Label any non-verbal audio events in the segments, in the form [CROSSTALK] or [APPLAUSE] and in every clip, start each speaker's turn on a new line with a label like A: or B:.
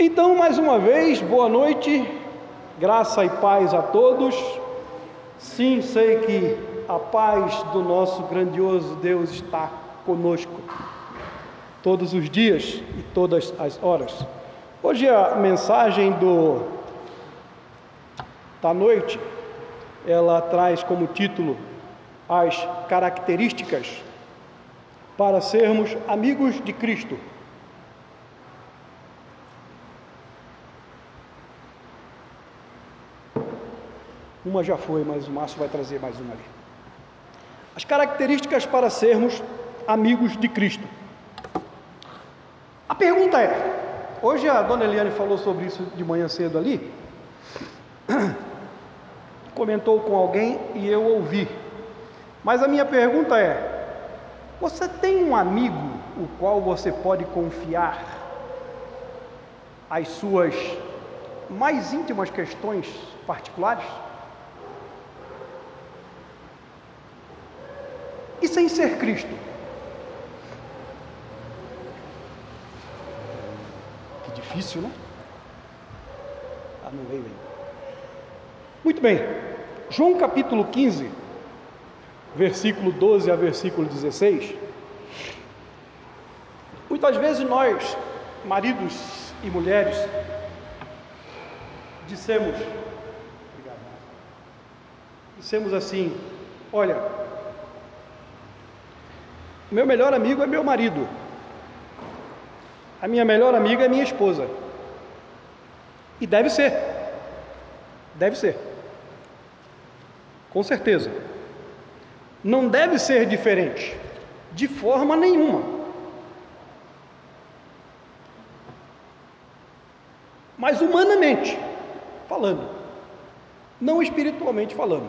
A: Então, mais uma vez, boa noite, graça e paz a todos. Sim, sei que a paz do nosso grandioso Deus está conosco todos os dias e todas as horas. Hoje a mensagem do da noite, ela traz como título as características para sermos amigos de Cristo. Uma já foi, mas o Márcio vai trazer mais uma ali. As características para sermos amigos de Cristo. A pergunta é: hoje a dona Eliane falou sobre isso de manhã cedo ali, [CLEARS THROAT] comentou com alguém e eu ouvi. Mas a minha pergunta é: você tem um amigo o qual você pode confiar as suas mais íntimas questões particulares? E sem ser Cristo? Que difícil, né? Ah, não veio ainda. Muito bem. João capítulo 15, versículo 12 a versículo 16. Muitas vezes nós, maridos e mulheres, dissemos, dissemos assim: Olha, meu melhor amigo é meu marido. A minha melhor amiga é minha esposa. E deve ser. Deve ser. Com certeza. Não deve ser diferente. De forma nenhuma. Mas humanamente falando, não espiritualmente falando,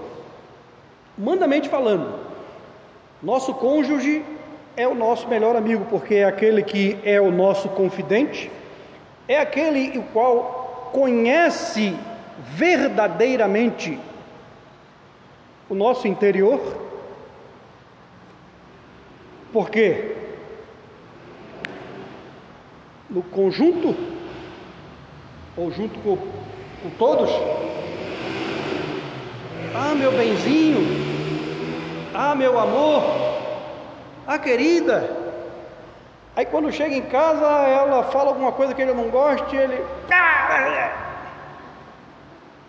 A: humanamente falando, nosso cônjuge é o nosso melhor amigo, porque é aquele que é o nosso confidente, é aquele o qual conhece verdadeiramente o nosso interior. Porque no conjunto, ou junto com, com todos, ah, meu benzinho, ah, meu amor, ah, querida. Aí quando chega em casa, ela fala alguma coisa que ele não gosta, ele.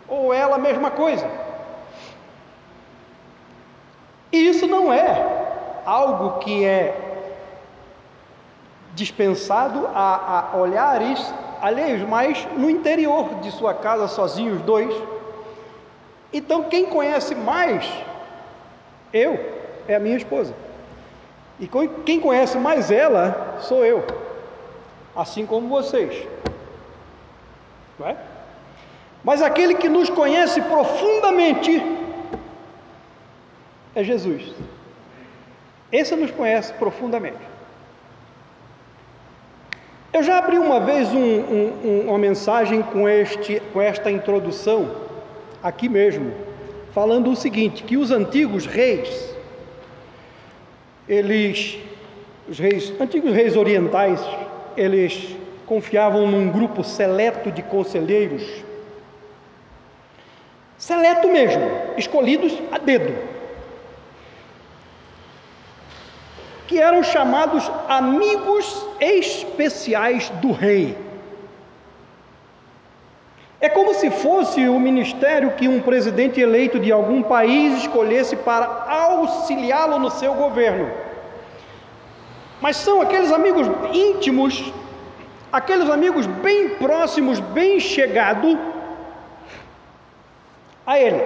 A: Ou ela mesma coisa. E isso não é algo que é dispensado a, a olhares alheios, mas no interior de sua casa, sozinhos dois. Então, quem conhece mais eu é a minha esposa. E quem conhece mais ela sou eu, assim como vocês. Não é? Mas aquele que nos conhece profundamente é Jesus. Esse nos conhece profundamente. Eu já abri uma vez um, um, uma mensagem com, este, com esta introdução, aqui mesmo, falando o seguinte: que os antigos reis, eles, os reis, antigos reis orientais, eles confiavam num grupo seleto de conselheiros, seleto mesmo, escolhidos a dedo, que eram chamados amigos especiais do rei. É como se fosse o ministério que um presidente eleito de algum país escolhesse para auxiliá-lo no seu governo. Mas são aqueles amigos íntimos, aqueles amigos bem próximos, bem chegados a ele.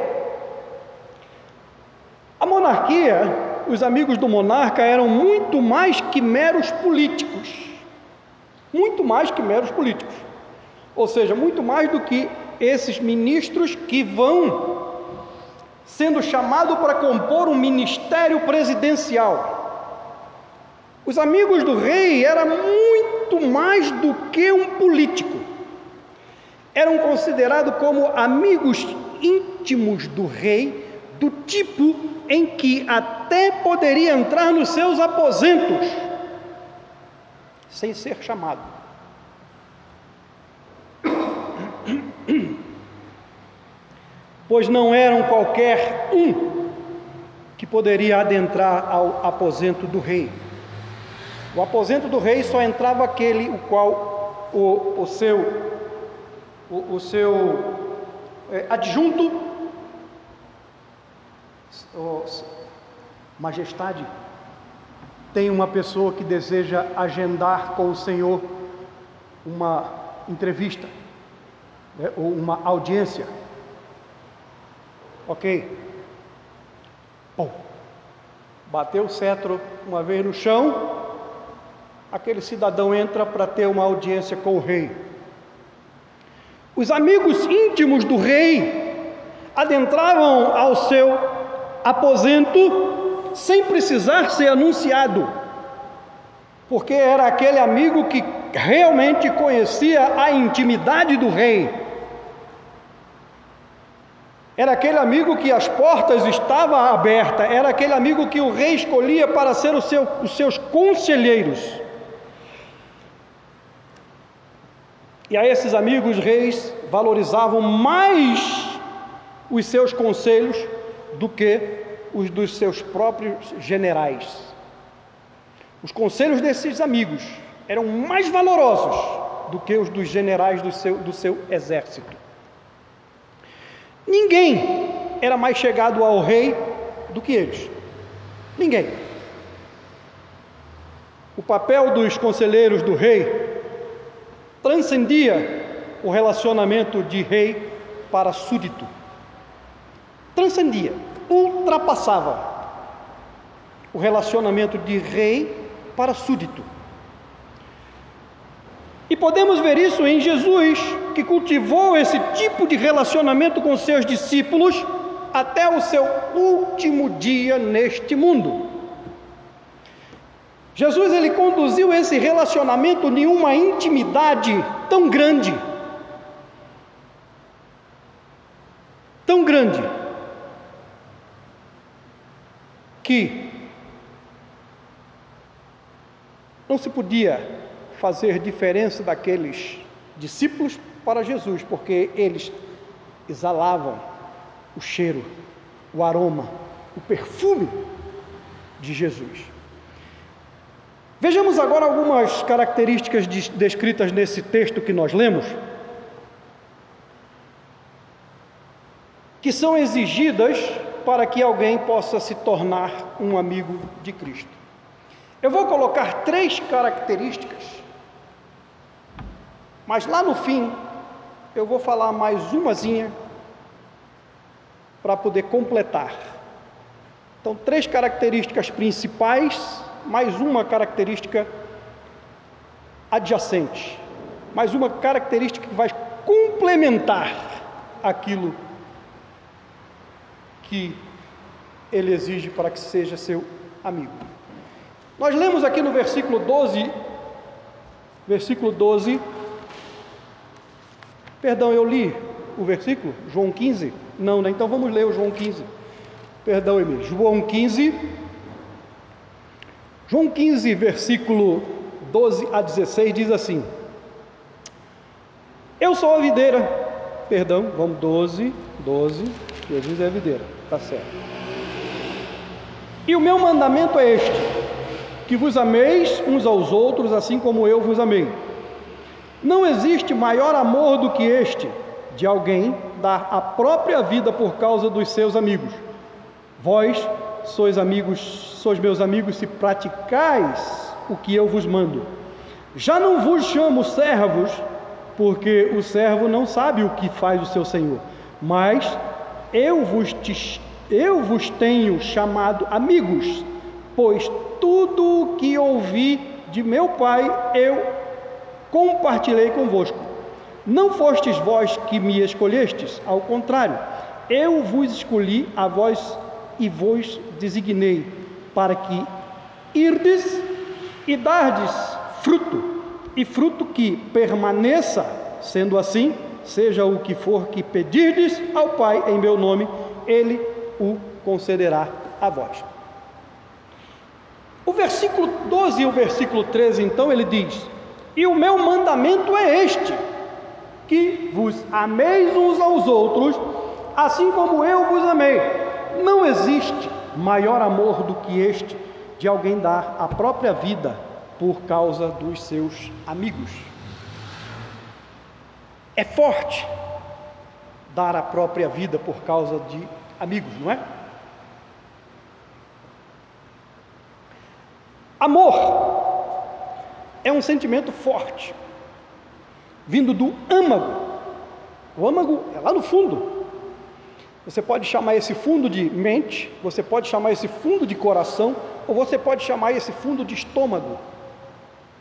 A: A monarquia, os amigos do monarca eram muito mais que meros políticos. Muito mais que meros políticos. Ou seja, muito mais do que esses ministros que vão sendo chamados para compor um ministério presidencial. Os amigos do rei eram muito mais do que um político. Eram considerados como amigos íntimos do rei, do tipo em que até poderia entrar nos seus aposentos sem ser chamado. Pois não eram qualquer um que poderia adentrar ao aposento do rei. O aposento do rei só entrava aquele o qual o, o seu o, o seu é, adjunto, majestade, tem uma pessoa que deseja agendar com o Senhor uma entrevista né, ou uma audiência. Ok? Bom, bateu o cetro uma vez no chão, aquele cidadão entra para ter uma audiência com o rei. Os amigos íntimos do rei adentravam ao seu aposento sem precisar ser anunciado, porque era aquele amigo que realmente conhecia a intimidade do rei. Era aquele amigo que as portas estavam abertas, era aquele amigo que o rei escolhia para ser seu, os seus conselheiros. E a esses amigos reis valorizavam mais os seus conselhos do que os dos seus próprios generais. Os conselhos desses amigos eram mais valorosos do que os dos generais do seu, do seu exército. Ninguém era mais chegado ao rei do que eles. Ninguém. O papel dos conselheiros do rei transcendia o relacionamento de rei para súdito. Transcendia, ultrapassava o relacionamento de rei para súdito. E podemos ver isso em Jesus, que cultivou esse tipo de relacionamento com seus discípulos até o seu último dia neste mundo. Jesus ele conduziu esse relacionamento em uma intimidade tão grande, tão grande, que não se podia fazer diferença daqueles discípulos para Jesus, porque eles exalavam o cheiro, o aroma, o perfume de Jesus. Vejamos agora algumas características descritas nesse texto que nós lemos, que são exigidas para que alguém possa se tornar um amigo de Cristo. Eu vou colocar três características mas lá no fim, eu vou falar mais umazinha para poder completar. Então, três características principais, mais uma característica adjacente, mais uma característica que vai complementar aquilo que ele exige para que seja seu amigo. Nós lemos aqui no versículo 12, versículo 12, Perdão, eu li o versículo, João 15? Não, né? Então vamos ler o João 15. Perdão, Emílio. João 15. João 15, versículo 12 a 16 diz assim: Eu sou a videira. Perdão, vamos 12, 12. Jesus é a videira, tá certo. E o meu mandamento é este: que vos ameis uns aos outros, assim como eu vos amei. Não existe maior amor do que este, de alguém dar a própria vida por causa dos seus amigos. Vós sois amigos, sois meus amigos se praticais o que eu vos mando. Já não vos chamo servos, porque o servo não sabe o que faz o seu senhor, mas eu vos, te, eu vos tenho chamado amigos, pois tudo o que ouvi de meu Pai eu compartilhei convosco. Não fostes vós que me escolhestes, ao contrário, eu vos escolhi a vós e vos designei, para que irdes e dardes fruto, e fruto que permaneça, sendo assim, seja o que for que pedirdes ao Pai em meu nome, ele o concederá a vós. O versículo 12 e o versículo 13, então, ele diz: e o meu mandamento é este: que vos ameis uns aos outros, assim como eu vos amei. Não existe maior amor do que este de alguém dar a própria vida por causa dos seus amigos. É forte dar a própria vida por causa de amigos, não é? Amor é um sentimento forte, vindo do âmago. O âmago é lá no fundo. Você pode chamar esse fundo de mente, você pode chamar esse fundo de coração, ou você pode chamar esse fundo de estômago,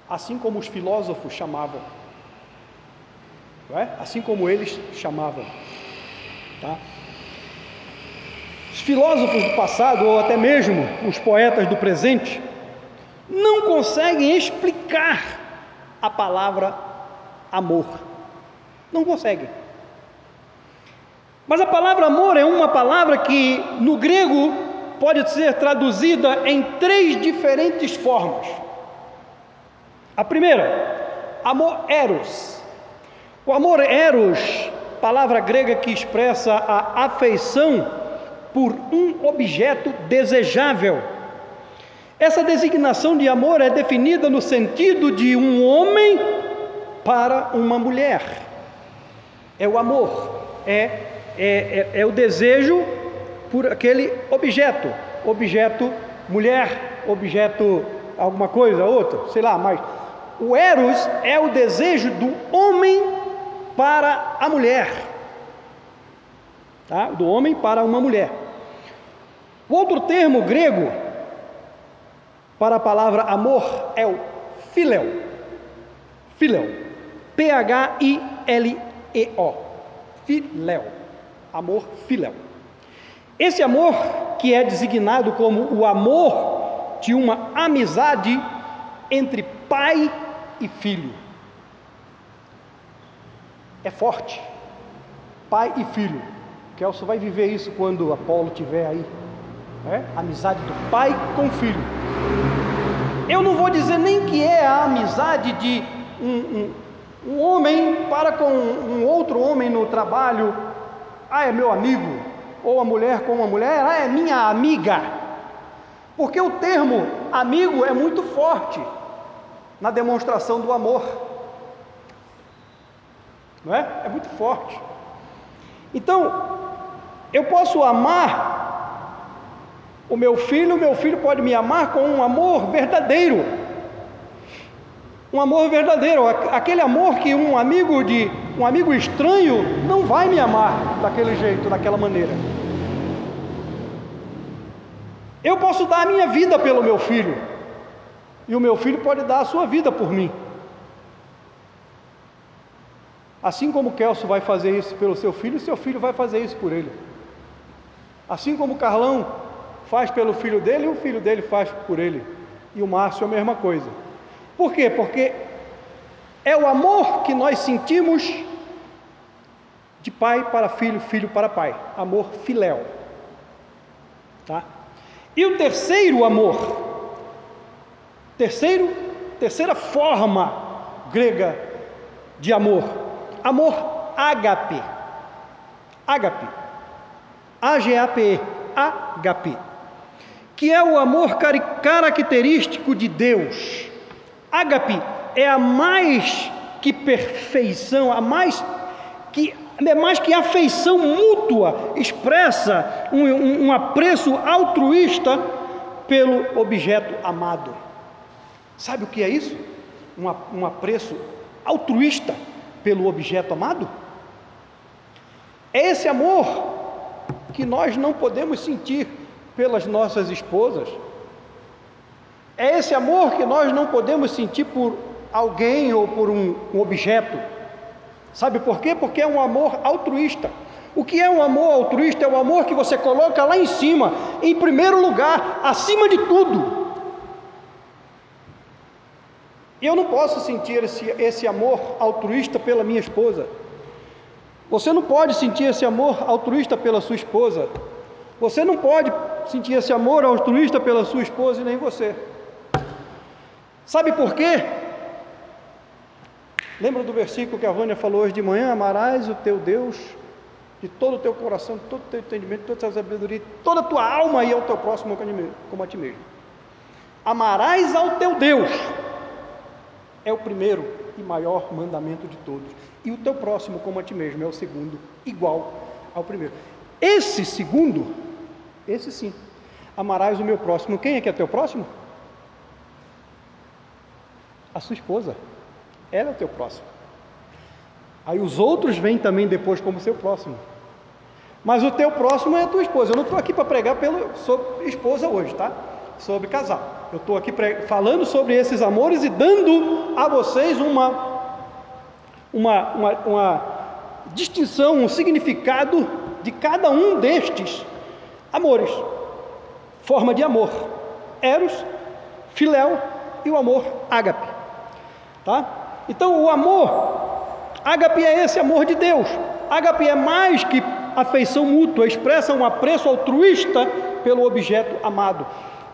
A: assim como os filósofos chamavam. É? Assim como eles chamavam. Tá? Os filósofos do passado, ou até mesmo os poetas do presente, não conseguem explicar a palavra amor. Não conseguem. Mas a palavra amor é uma palavra que no grego pode ser traduzida em três diferentes formas. A primeira, amor eros. O amor eros, palavra grega que expressa a afeição por um objeto desejável essa designação de amor é definida no sentido de um homem para uma mulher. É o amor, é, é, é, é o desejo por aquele objeto, objeto mulher, objeto alguma coisa, outra, sei lá, mas o eros é o desejo do homem para a mulher, tá? do homem para uma mulher. O outro termo grego para a palavra amor é o filéu. Filéu. P-H-I-L-E-O. Filéu. Amor filéu. Esse amor, que é designado como o amor de uma amizade entre pai e filho, é forte. Pai e filho. Kelso vai viver isso quando Apolo estiver aí. É? Amizade do pai com o filho. Eu não vou dizer nem que é a amizade de um, um, um homem para com um outro homem no trabalho. Ah, é meu amigo. Ou a mulher com uma mulher. Ah, é minha amiga. Porque o termo amigo é muito forte na demonstração do amor. Não é? É muito forte. Então, eu posso amar o meu filho, o meu filho pode me amar com um amor verdadeiro. Um amor verdadeiro, aquele amor que um amigo de um amigo estranho não vai me amar daquele jeito, daquela maneira. Eu posso dar a minha vida pelo meu filho, e o meu filho pode dar a sua vida por mim. Assim como Kelso vai fazer isso pelo seu filho, seu filho vai fazer isso por ele. Assim como Carlão faz pelo filho dele e o filho dele faz por ele. E o Márcio a mesma coisa. Por quê? Porque é o amor que nós sentimos de pai para filho, filho para pai. Amor filéu. Tá? E o terceiro amor, terceiro, terceira forma grega de amor, amor ágape. Ágape. A-G-A-P-E. Ágape que é o amor característico de Deus. Ágape é a mais que perfeição, a mais que é mais que afeição mútua, expressa um, um, um apreço altruísta pelo objeto amado. Sabe o que é isso? Um, um apreço altruísta pelo objeto amado? É esse amor que nós não podemos sentir pelas nossas esposas. É esse amor que nós não podemos sentir por alguém ou por um, um objeto. Sabe por quê? Porque é um amor altruísta. O que é um amor altruísta? É o amor que você coloca lá em cima, em primeiro lugar, acima de tudo. Eu não posso sentir esse, esse amor altruísta pela minha esposa. Você não pode sentir esse amor altruísta pela sua esposa. Você não pode sentir esse amor altruísta pela sua esposa e nem você. Sabe por quê? Lembra do versículo que a Vânia falou hoje de manhã? Amarás o teu Deus de todo o teu coração, de todo o teu entendimento, toda a tua sabedoria, toda a tua alma e ao teu próximo como a ti mesmo. Amarás ao teu Deus, é o primeiro e maior mandamento de todos, e o teu próximo como a ti mesmo é o segundo, igual ao primeiro. Esse segundo, esse sim, amarás o meu próximo. Quem é que é teu próximo? A sua esposa. Ela é o teu próximo. Aí os outros vêm também depois como seu próximo. Mas o teu próximo é a tua esposa. Eu não estou aqui para pregar pelo, sobre esposa hoje, tá? Sobre casal. Eu estou aqui falando sobre esses amores e dando a vocês uma, uma, uma, uma distinção, um significado de cada um destes amores. Forma de amor: Eros, Filéu e o amor ágape. Tá? Então, o amor ágape é esse amor de Deus. Ágape é mais que afeição mútua, expressa um apreço altruísta pelo objeto amado.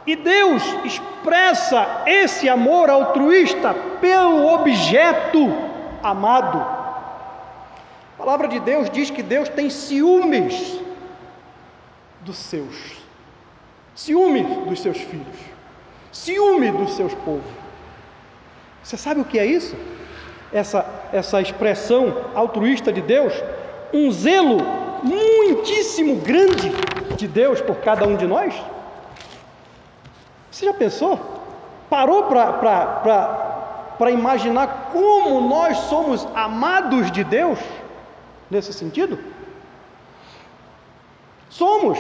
A: E Deus expressa esse amor altruísta pelo objeto amado. A palavra de Deus diz que Deus tem ciúmes dos seus, ciúme dos seus filhos, ciúme dos seus povos. Você sabe o que é isso? Essa, essa expressão altruísta de Deus, um zelo muitíssimo grande de Deus por cada um de nós? Você já pensou? Parou para imaginar como nós somos amados de Deus nesse sentido? Somos.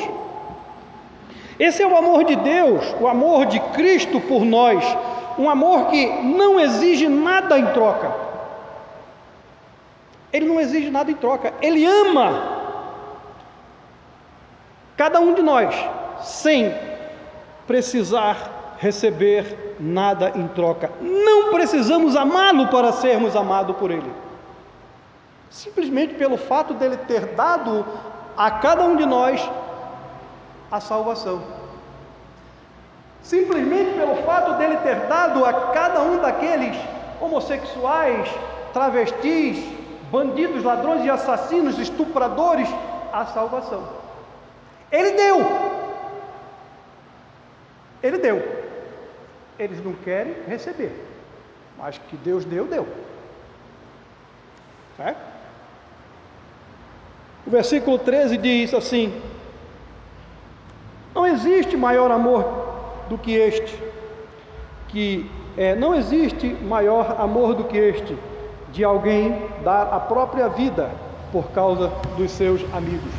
A: Esse é o amor de Deus, o amor de Cristo por nós, um amor que não exige nada em troca. Ele não exige nada em troca, ele ama cada um de nós, sem precisar receber nada em troca. Não precisamos amá-lo para sermos amados por ele. Simplesmente pelo fato dele ter dado a cada um de nós a salvação. Simplesmente pelo fato dele ter dado a cada um daqueles homossexuais, travestis, bandidos, ladrões e assassinos, estupradores, a salvação. Ele deu. Ele deu. Eles não querem receber. Mas que Deus deu, deu. É? O versículo 13 diz assim: Não existe maior amor do que este, que é, não existe maior amor do que este, de alguém dar a própria vida por causa dos seus amigos.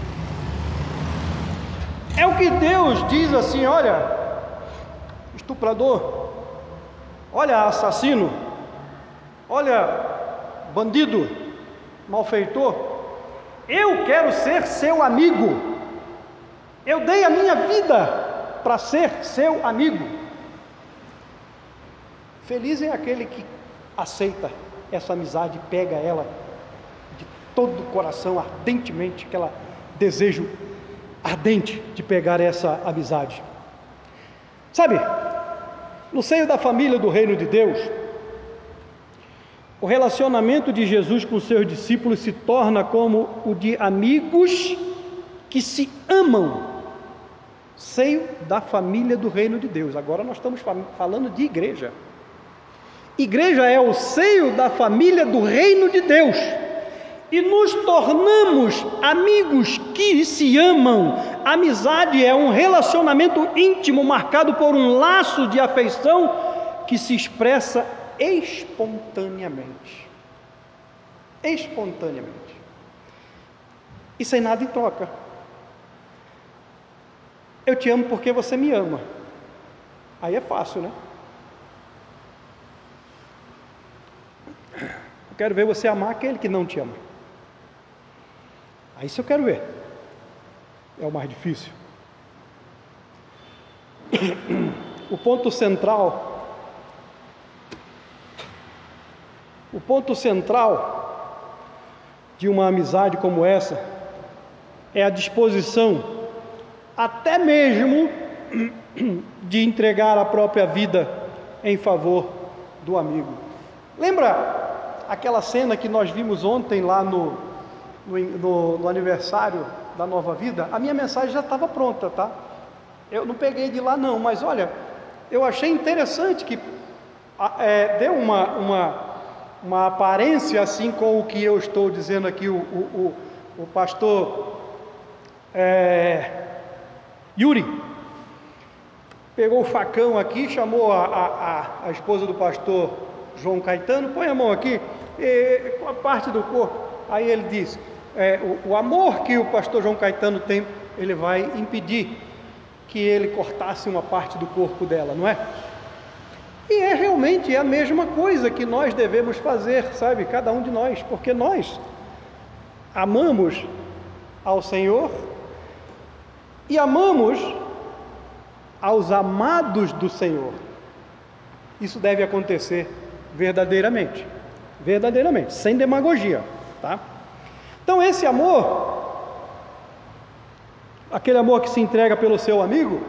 A: É o que Deus diz assim: olha, estuprador, olha assassino, olha bandido, malfeitor, eu quero ser seu amigo. Eu dei a minha vida para ser seu amigo. Feliz é aquele que aceita essa amizade, pega ela de todo o coração ardentemente, aquela desejo ardente de pegar essa amizade. Sabe, no seio da família do reino de Deus, o relacionamento de Jesus com seus discípulos se torna como o de amigos que se amam, seio da família do reino de Deus. Agora nós estamos falando de igreja. Igreja é o seio da família do reino de Deus. E nos tornamos amigos que se amam. Amizade é um relacionamento íntimo marcado por um laço de afeição que se expressa espontaneamente. Espontaneamente. E sem nada em troca. Eu te amo porque você me ama. Aí é fácil, né? Eu quero ver você amar aquele que não te ama. Aí isso eu quero ver. É o mais difícil. [COUGHS] O ponto central O ponto central de uma amizade como essa é a disposição, até mesmo, [CLEARS THROAT] de entregar a própria vida em favor do amigo. Lembra aquela cena que nós vimos ontem lá no, no, no, aniversário da Nova Vida, a minha mensagem já estava pronta, tá? Eu não peguei de lá não, mas olha, eu achei interessante que é, deu uma, uma, uma aparência assim com o que eu estou dizendo aqui, o, o, o, o pastor é, Yuri pegou o facão aqui, chamou a, a, a, esposa do pastor João Caetano, põe a mão aqui, e, com a parte do corpo. Aí ele diz: é, o, o amor que o pastor João Caetano tem, ele vai impedir que ele cortasse uma parte do corpo dela, não é? E é realmente a mesma coisa que nós devemos fazer, sabe? Cada um de nós, porque nós amamos ao Senhor e amamos aos amados do Senhor. Isso deve acontecer verdadeiramente, verdadeiramente, sem demagogia, tá? Então esse amor, aquele amor que se entrega pelo seu amigo,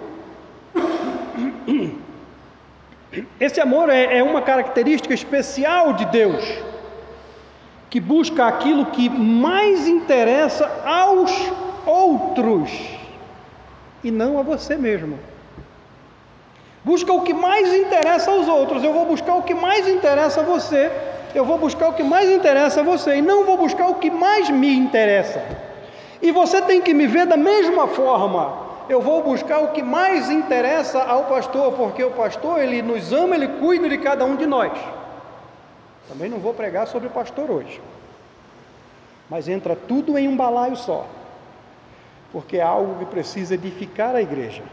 A: esse amor é, é uma característica especial de Deus, que busca aquilo que mais interessa aos outros e não a você mesmo. Busca o que mais interessa aos outros. Eu vou buscar o que mais interessa a você. Eu vou buscar o que mais interessa a você. E não vou buscar o que mais me interessa. E você tem que me ver da mesma forma. Eu vou buscar o que mais interessa ao pastor, porque o pastor, ele nos ama, ele cuida de cada um de nós. Também não vou pregar sobre o pastor hoje. Mas entra tudo em um balaio só. Porque é algo que precisa edificar a igreja.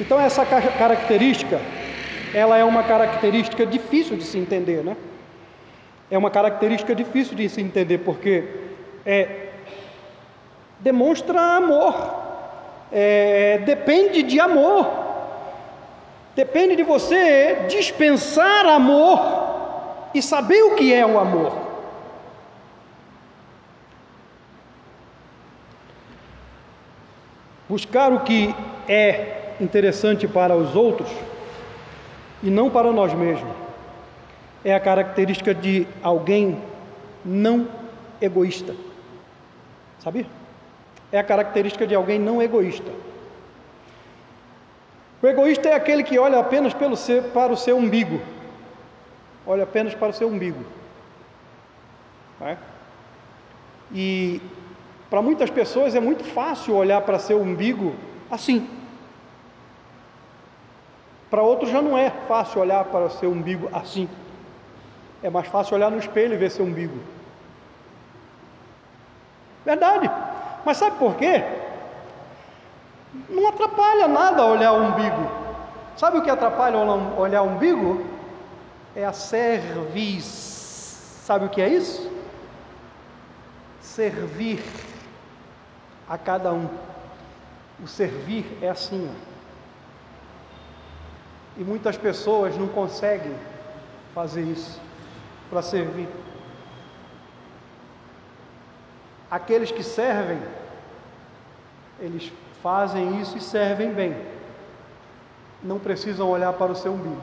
A: Então essa característica, ela é uma característica difícil de se entender, né? É uma característica difícil de se entender porque é, demonstra amor, é, depende de amor, depende de você dispensar amor e saber o que é o amor. Buscar o que é interessante para os outros e não para nós mesmos é a característica de alguém não egoísta. Sabia? É a característica de alguém não egoísta. O egoísta é aquele que olha apenas pelo seu, para o seu umbigo. Olha apenas para o seu umbigo. É? E para muitas pessoas é muito fácil olhar para seu umbigo assim. Para outros já não é fácil olhar para seu umbigo assim. É mais fácil olhar no espelho e ver seu umbigo. Verdade. Mas sabe por quê? Não atrapalha nada olhar o umbigo. Sabe o que atrapalha olhar o umbigo? É a cerviz. Sabe o que é isso? Servir a cada um. O servir é assim. Ó. E muitas pessoas não conseguem fazer isso para servir. Aqueles que servem, eles fazem isso e servem bem. Não precisam olhar para o seu umbigo.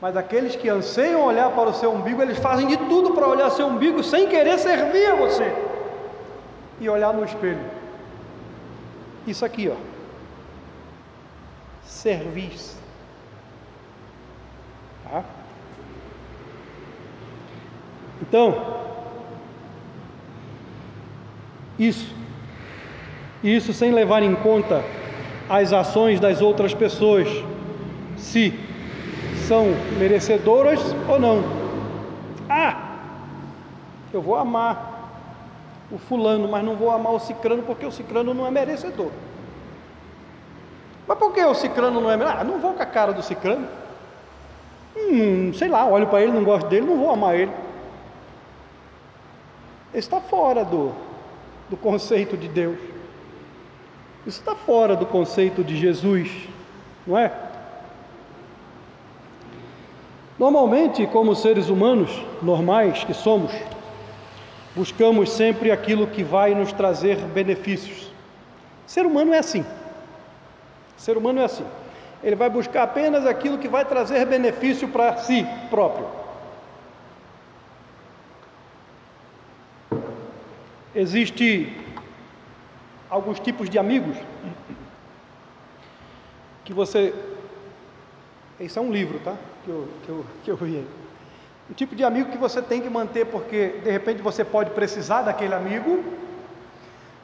A: Mas aqueles que anseiam olhar para o seu umbigo, eles fazem de tudo para olhar seu umbigo sem querer servir a você e olhar no espelho. Isso aqui, ó. Serviço. Tá? Então, isso. Isso sem levar em conta as ações das outras pessoas, se são merecedoras ou não. Ah, eu vou amar o fulano, mas não vou amar o cicrano porque o cicrano não é merecedor. Mas por que o cicrano não é merecedor? Ah, não vou com a cara do cicrano. Hum, sei lá, olho para ele, não gosto dele, não vou amar ele. Isso está fora do, do conceito de Deus. Isso está fora do conceito de Jesus, não é? Normalmente, como seres humanos normais que somos, buscamos sempre aquilo que vai nos trazer benefícios. Ser humano é assim. Ser humano é assim. Ele vai buscar apenas aquilo que vai trazer benefício para si próprio. Existe alguns tipos de amigos que você. Isso é um livro, tá? Que eu, que eu, que eu vi. O tipo de amigo que você tem que manter porque de repente você pode precisar daquele amigo.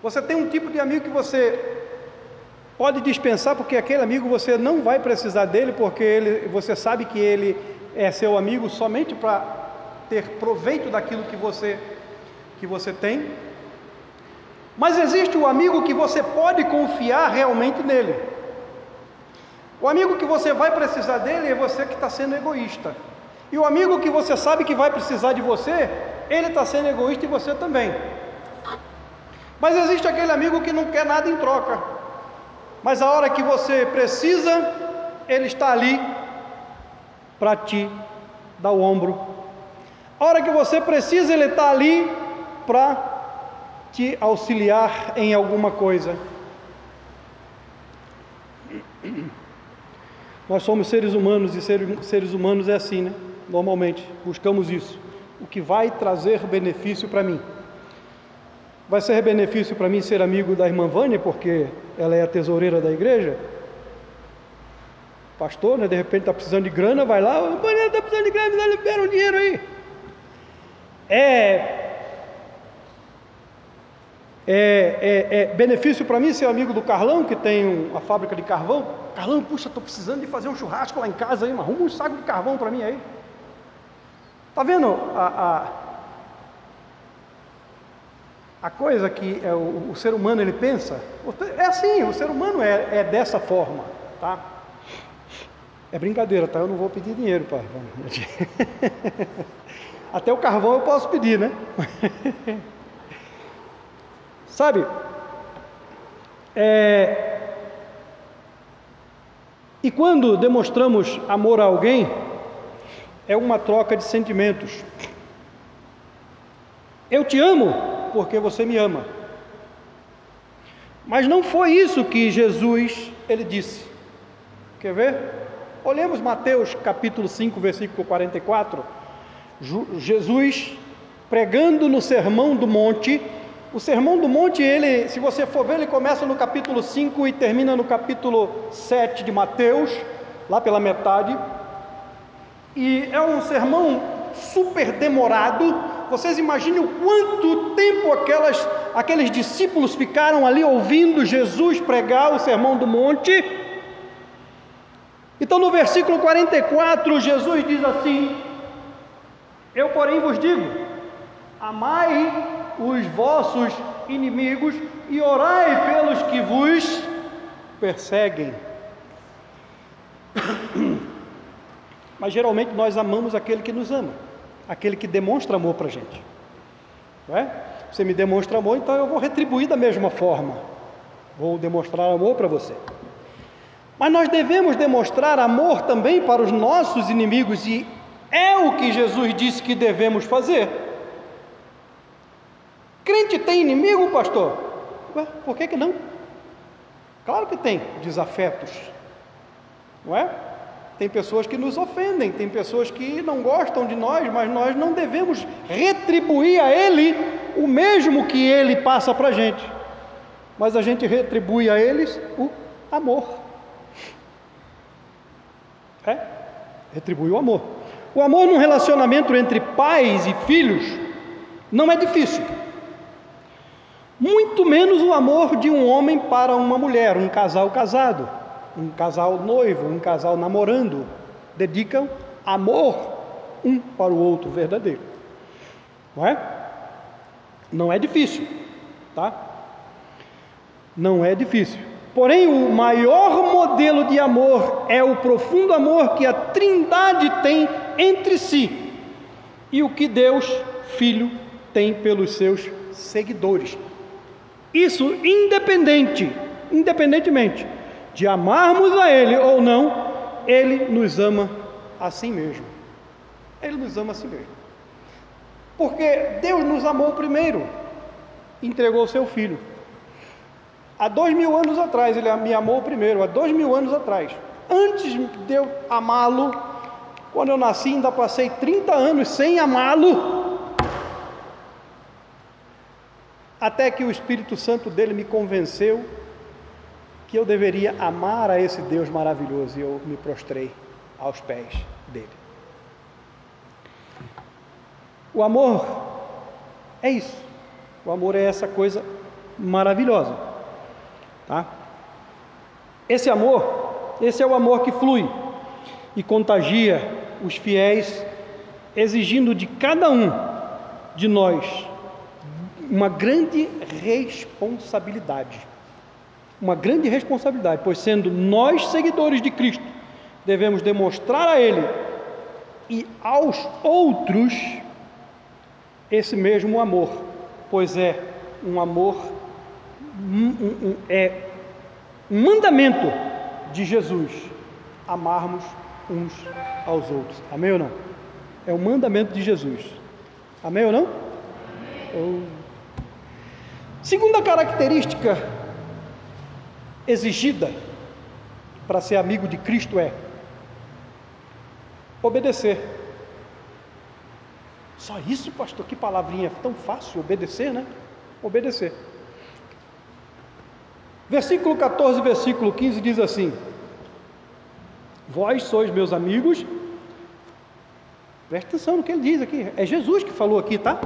A: Você tem um tipo de amigo que você pode dispensar porque aquele amigo você não vai precisar dele porque ele, você sabe que ele é seu amigo somente para ter proveito daquilo que você que você tem. Mas existe o amigo que você pode confiar realmente nele. O amigo que você vai precisar dele é você que está sendo egoísta. E o amigo que você sabe que vai precisar de você, ele está sendo egoísta e você também. Mas existe aquele amigo que não quer nada em troca. Mas a hora que você precisa, ele está ali para te dar o ombro. A hora que você precisa, ele está ali para te auxiliar em alguma coisa. Nós somos seres humanos e seres humanos é assim, né? Normalmente, buscamos isso. O que vai trazer benefício para mim. Vai ser benefício para mim ser amigo da irmã Vânia, porque ela é a tesoureira da igreja? Pastor, né? De repente está precisando de grana, vai lá, Vânia está precisando de grana, libera um dinheiro aí. É é, é, é, benefício para mim ser amigo do Carlão, que tem uma fábrica de carvão. Carlão, puxa, estou precisando de fazer um churrasco lá em casa aí, arruma um saco de carvão para mim aí. Está vendo a, a, a, coisa que é o, o, ser humano ele pensa? É assim, o ser humano é, é dessa forma, tá? É brincadeira, tá? Eu não vou pedir dinheiro para. [LAUGHS] Até o carvão eu posso pedir, né? [LAUGHS] Sabe? É... E quando demonstramos amor a alguém, é uma troca de sentimentos. Eu te amo porque você me ama. Mas não foi isso que Jesus ele disse. Quer ver? Olhemos Mateus capítulo 5, versículo 44. Jesus pregando no Sermão do Monte, o Sermão do Monte, ele, se você for ver, ele começa no capítulo 5 e termina no capítulo 7 de Mateus, lá pela metade. E é um sermão super demorado. Vocês imaginem o quanto tempo aquelas, aqueles discípulos ficaram ali ouvindo Jesus pregar o Sermão do Monte. Então, no versículo 44, Jesus diz assim: Eu, porém, vos digo: amai os vossos inimigos e orai pelos que vos perseguem. [COUGHS] Mas geralmente nós amamos aquele que nos ama, aquele que demonstra amor para a gente. Não é? Você me demonstra amor, então eu vou retribuir da mesma forma. Vou demonstrar amor para você. Mas nós devemos demonstrar amor também para os nossos inimigos, e é o que Jesus disse que devemos fazer. Crente tem inimigo, pastor? Ué, por que, que não? Claro que tem desafetos, não é? Tem pessoas que nos ofendem, tem pessoas que não gostam de nós, mas nós não devemos retribuir a ele o mesmo que ele passa para a gente, mas a gente retribui a eles o amor. É? Retribui o amor. O amor num relacionamento entre pais e filhos não é difícil. Muito menos o amor de um homem para uma mulher, um casal casado, um casal noivo, um casal namorando. Dedicam amor um para o outro verdadeiro. Não é? Não é difícil, tá? Não é difícil. Porém, o maior modelo de amor é o profundo amor que a Trindade tem entre si e o que Deus, Filho, tem pelos seus seguidores. Isso independente, independentemente de amarmos a Ele ou não, Ele nos ama assim mesmo. Ele nos ama assim mesmo. Porque Deus nos amou primeiro, entregou o seu filho. Há dois mil anos atrás, Ele me amou primeiro, há dois mil anos atrás. Antes de eu amá-lo, quando eu nasci, ainda passei 30 anos sem amá-lo. Até que o Espírito Santo dele me convenceu que eu deveria amar a esse Deus maravilhoso e eu me prostrei aos pés dele. O amor é isso. O amor é essa coisa maravilhosa, tá? Esse amor, esse é o amor que flui e contagia os fiéis, exigindo de cada um de nós uma grande responsabilidade. Uma grande responsabilidade, pois sendo nós seguidores de Cristo, devemos demonstrar a Ele e aos outros esse mesmo amor, pois é um amor, um, um, é um mandamento de Jesus amarmos uns aos outros. Amém ou não? É o mandamento de Jesus. Amém ou não? Ou... Segunda característica exigida para ser amigo de Cristo é obedecer. Só isso, pastor? Que palavrinha tão fácil, obedecer, né? Obedecer. Versículo 14, versículo 15 diz assim: Vós sois meus amigos. Presta atenção no que ele diz aqui. É Jesus que falou aqui, tá?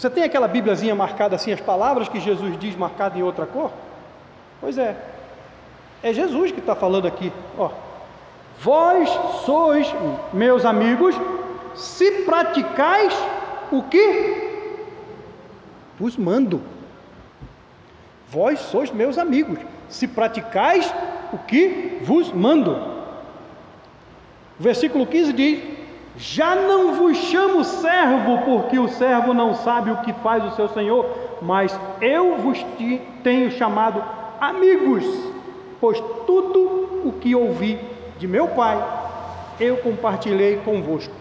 A: Você tem aquela Bíbliazinha marcada assim, as palavras que Jesus diz marcada em outra cor? Pois é. É Jesus que está falando aqui. Ó. Vós sois meus amigos se praticais o que vos mando. Vós sois meus amigos, se praticais o que vos mando. O versículo 15 diz: Já não vos chamo servo, porque o servo não sabe o que faz o seu senhor, mas eu vos tenho chamado amigos, pois tudo o que ouvi de meu Pai eu compartilhei convosco.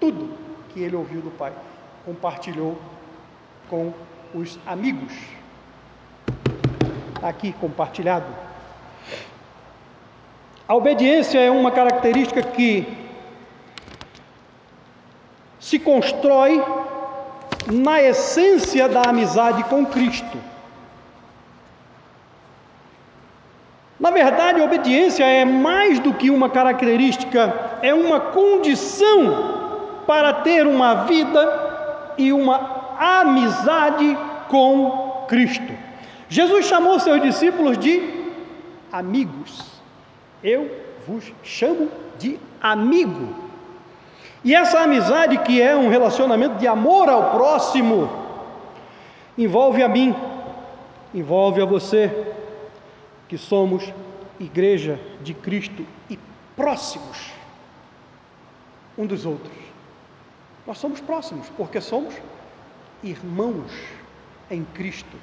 A: Tudo que ele ouviu do Pai compartilhou com os amigos. Está aqui compartilhado. A obediência é uma característica que se constrói na essência da amizade com Cristo. Na verdade, a obediência é mais do que uma característica, é uma condição para ter uma vida e uma amizade com Cristo. Jesus chamou seus discípulos de amigos. Eu vos chamo de amigo. E essa amizade, que é um relacionamento de amor ao próximo, envolve a mim, envolve a você, que somos igreja de Cristo e próximos um dos outros. Nós somos próximos porque somos irmãos em Cristo.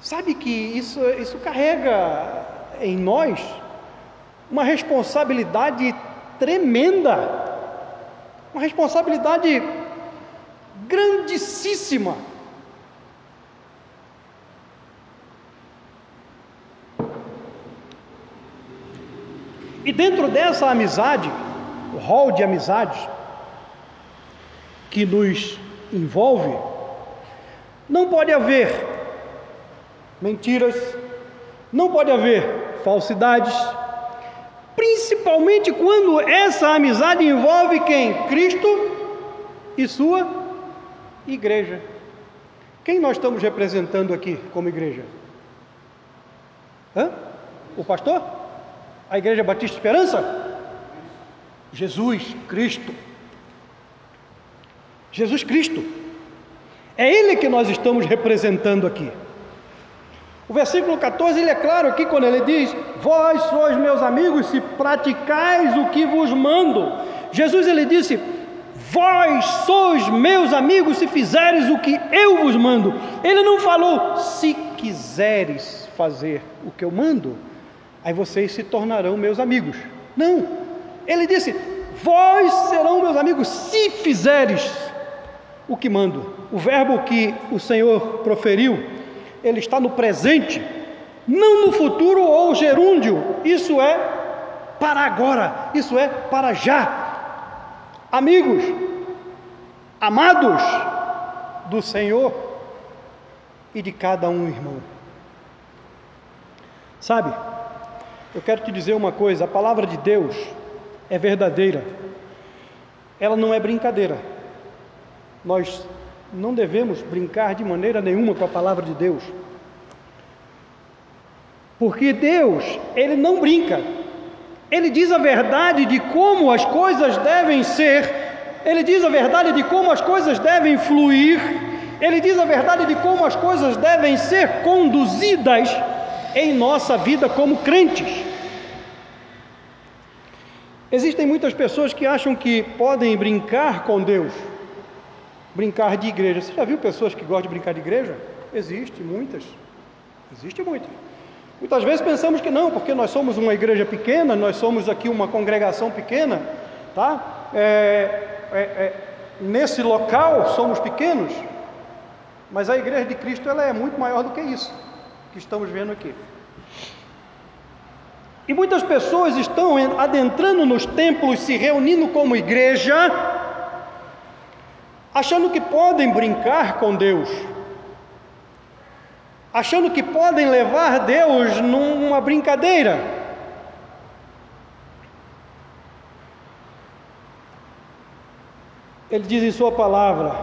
A: Sabe que isso, isso carrega em nós uma responsabilidade tremenda, uma responsabilidade grandíssima. E dentro dessa amizade, o rol de amizades que nos envolve, não pode haver mentiras, não pode haver falsidades, principalmente quando essa amizade envolve quem? Cristo e sua igreja. Quem nós estamos representando aqui como igreja? Hã? O pastor? A Igreja Batista Esperança? Jesus Cristo. Jesus Cristo. É Ele que nós estamos representando aqui. O versículo 14 ele é claro aqui quando ele diz: Vós sois meus amigos se praticais o que vos mando. Jesus ele disse: Vós sois meus amigos se fizeres o que eu vos mando. Ele não falou se quiseres fazer o que eu mando, aí vocês se tornarão meus amigos. Não. Ele disse: Vós serão meus amigos se fizeres o que mando. O verbo que o Senhor proferiu ele está no presente, não no futuro ou gerúndio. Isso é para agora, isso é para já. Amigos, amados, do Senhor e de cada um irmão. Sabe, eu quero te dizer uma coisa: a palavra de Deus é verdadeira, ela não é brincadeira. Nós não devemos brincar de maneira nenhuma com a palavra de Deus. Porque Deus, Ele não brinca, Ele diz a verdade de como as coisas devem ser, Ele diz a verdade de como as coisas devem fluir, Ele diz a verdade de como as coisas devem ser conduzidas em nossa vida como crentes. Existem muitas pessoas que acham que podem brincar com Deus, brincar de igreja. Você já viu pessoas que gostam de brincar de igreja? Existe, muitas. Existe muitas. Muitas vezes pensamos que não, porque nós somos uma igreja pequena, nós somos aqui uma congregação pequena, tá? É, é, é, nesse local somos pequenos, mas a igreja de Cristo ela é muito maior do que isso que estamos vendo aqui. E muitas pessoas estão adentrando nos templos, se reunindo como igreja, achando que podem brincar com Deus achando que podem levar Deus numa brincadeira. Ele diz em Sua palavra,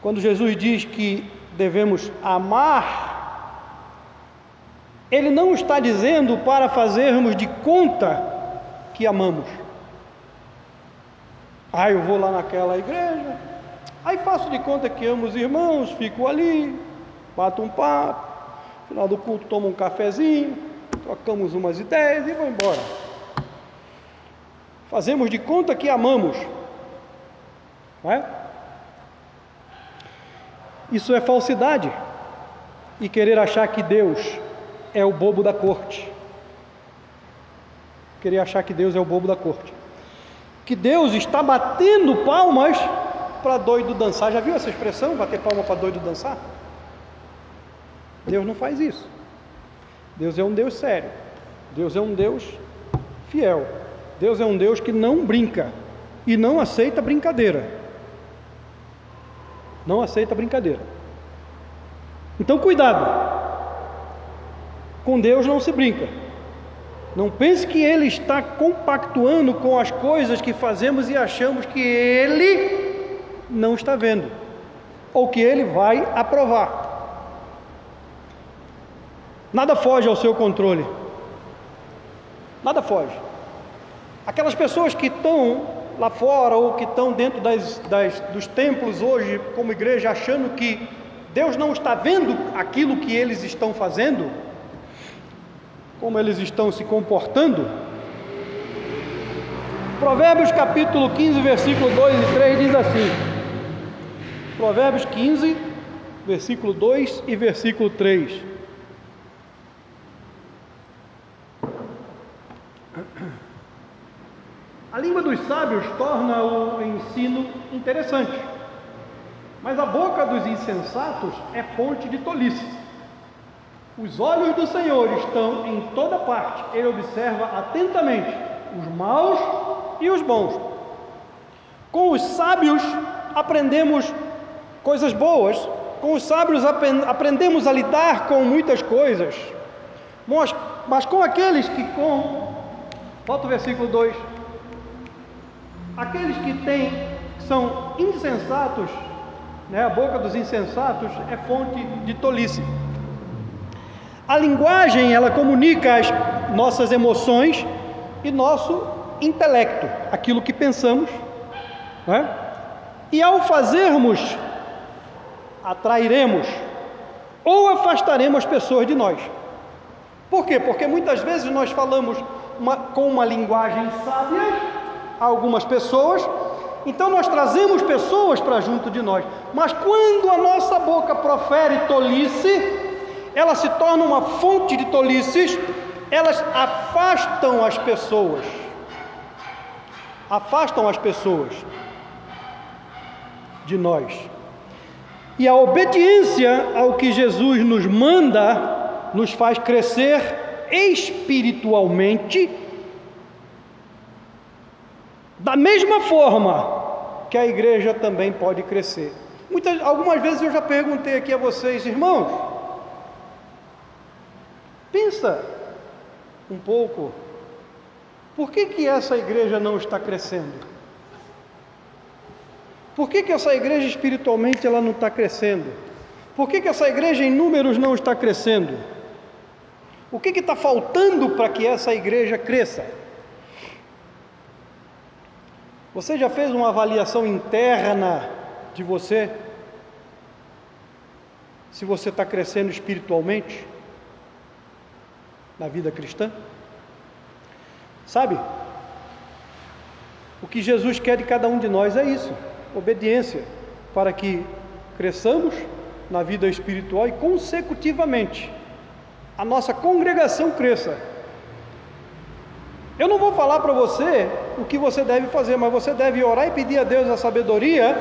A: quando Jesus diz que devemos amar, Ele não está dizendo para fazermos de conta que amamos. Ah, eu vou lá naquela igreja, aí faço de conta que amo os irmãos, fico ali, bata um papo, no final do culto toma um cafezinho, trocamos umas ideias e vamos embora. Fazemos de conta que amamos, não é? Isso é falsidade e querer achar que Deus é o bobo da corte. Querer achar que Deus é o bobo da corte. Que Deus está batendo palmas para doido dançar. Já viu essa expressão? Bater palma para doido dançar? Deus não faz isso. Deus é um Deus sério. Deus é um Deus fiel. Deus é um Deus que não brinca e não aceita brincadeira. Não aceita brincadeira. Então, cuidado. Com Deus não se brinca. Não pense que Ele está compactuando com as coisas que fazemos e achamos que Ele não está vendo, ou que Ele vai aprovar. Nada foge ao seu controle. Nada foge. Aquelas pessoas que estão lá fora ou que estão dentro das, das, dos templos hoje, como igreja, achando que Deus não está vendo aquilo que eles estão fazendo, como eles estão se comportando. Provérbios capítulo 15, versículo 2 e 3 diz assim: Provérbios 15, versículo 2 e versículo 3. A língua dos sábios torna o ensino interessante, mas a boca dos insensatos é fonte de tolice. Os olhos do Senhor estão em toda parte, ele observa atentamente os maus e os bons. Com os sábios aprendemos coisas boas, com os sábios aprendemos a lidar com muitas coisas, mas, mas com aqueles que com. Volta o versículo 2 Aqueles que têm, são insensatos, né, a boca dos insensatos é fonte de tolice. A linguagem, ela comunica as nossas emoções e nosso intelecto, aquilo que pensamos, né? e ao fazermos, atrairemos ou afastaremos pessoas de nós. Por quê? Porque muitas vezes nós falamos uma, com uma linguagem sábia algumas pessoas, então nós trazemos pessoas para junto de nós, mas quando a nossa boca profere tolice, ela se torna uma fonte de tolices, elas afastam as pessoas. Afastam as pessoas de nós. E a obediência ao que Jesus nos manda nos faz crescer espiritualmente da mesma forma que a igreja também pode crescer. Muitas, algumas vezes eu já perguntei aqui a vocês, irmãos, pensa um pouco, por que, que essa igreja não está crescendo? Por que, que essa igreja espiritualmente ela não está crescendo? Por que, que essa igreja em números não está crescendo? O que está faltando para que essa igreja cresça? Você já fez uma avaliação interna de você? Se você está crescendo espiritualmente na vida cristã? Sabe? O que Jesus quer de cada um de nós é isso: obediência, para que cresçamos na vida espiritual e consecutivamente a nossa congregação cresça. Eu não vou falar para você o que você deve fazer, mas você deve orar e pedir a Deus a sabedoria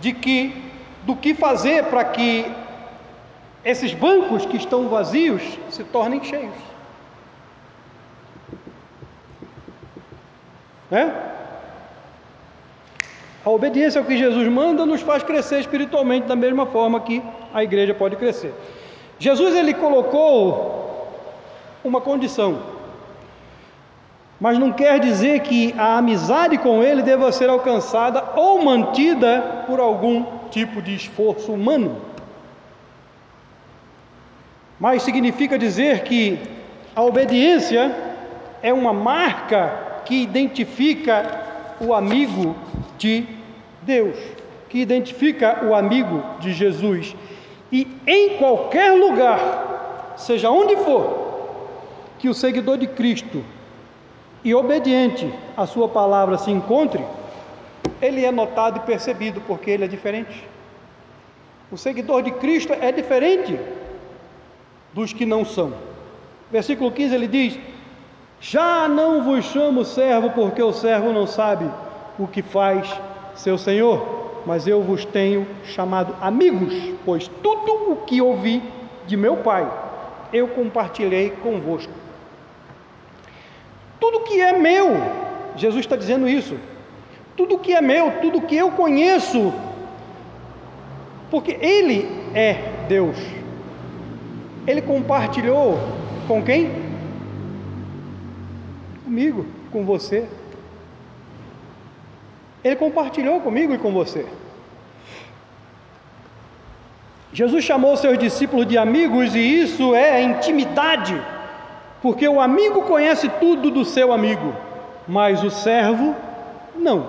A: de que do que fazer para que esses bancos que estão vazios se tornem cheios. Né? A obediência ao que Jesus manda nos faz crescer espiritualmente da mesma forma que a igreja pode crescer. Jesus ele colocou uma condição, mas não quer dizer que a amizade com ele deva ser alcançada ou mantida por algum tipo de esforço humano. Mas significa dizer que a obediência é uma marca que identifica o amigo de Deus, que identifica o amigo de Jesus. E em qualquer lugar, seja onde for, que o seguidor de Cristo e obediente à sua palavra se encontre, ele é notado e percebido porque ele é diferente. O seguidor de Cristo é diferente dos que não são. Versículo 15 ele diz: Já não vos chamo servo, porque o servo não sabe o que faz seu senhor, mas eu vos tenho chamado amigos, pois tudo o que ouvi de meu Pai eu compartilhei convosco. Tudo que é meu, Jesus está dizendo isso, tudo que é meu, tudo que eu conheço, porque Ele é Deus. Ele compartilhou com quem? Comigo, com você. Ele compartilhou comigo e com você. Jesus chamou seus discípulos de amigos e isso é intimidade, porque o amigo conhece tudo do seu amigo, mas o servo não.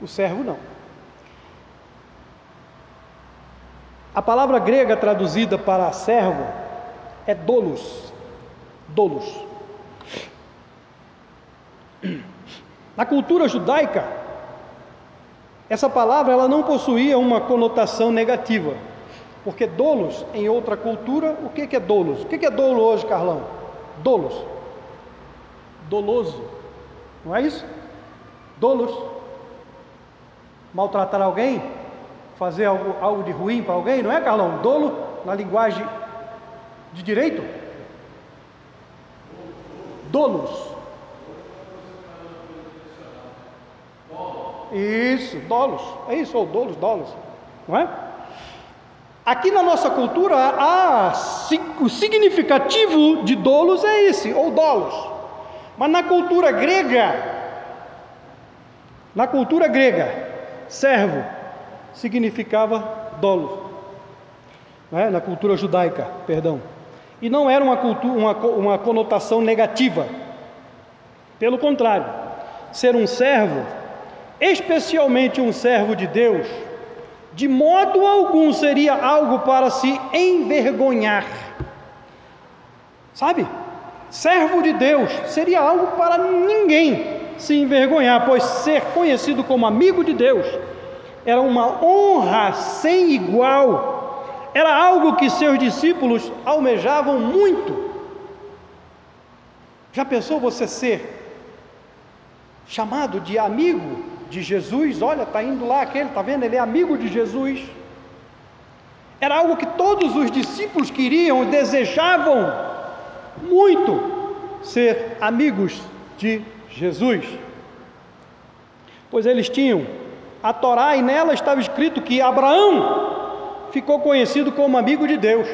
A: O servo não. A palavra grega traduzida para servo é dolos. Dolos. Na cultura judaica, essa palavra ela não possuía uma conotação negativa, porque dolos em outra cultura, o que é dolos? O que é dolo hoje, Carlão? Dolos, doloso, não é isso? Dolos, maltratar alguém, fazer algo, algo de ruim para alguém, não é, Carlão? Dolo na linguagem de direito? Dolos. Isso, dolos. É isso, ou dolos, dolos. Não é? Aqui na nossa cultura, há, o significativo de dolos é esse, ou dolos. Mas na cultura grega, na cultura grega, servo significava dolos. É? Na cultura judaica, perdão. E não era uma, cultura, uma, uma conotação negativa. Pelo contrário, ser um servo especialmente um servo de Deus, de modo algum seria algo para se envergonhar. Sabe? Servo de Deus seria algo para ninguém se envergonhar, pois ser conhecido como amigo de Deus era uma honra sem igual, era algo que seus discípulos almejavam muito. Já pensou você ser chamado de amigo de Jesus, olha, está indo lá aquele, está vendo? Ele é amigo de Jesus. Era algo que todos os discípulos queriam e desejavam muito ser amigos de Jesus. pois eles tinham a Torá e nela estava escrito que Abraão ficou conhecido como amigo de Deus.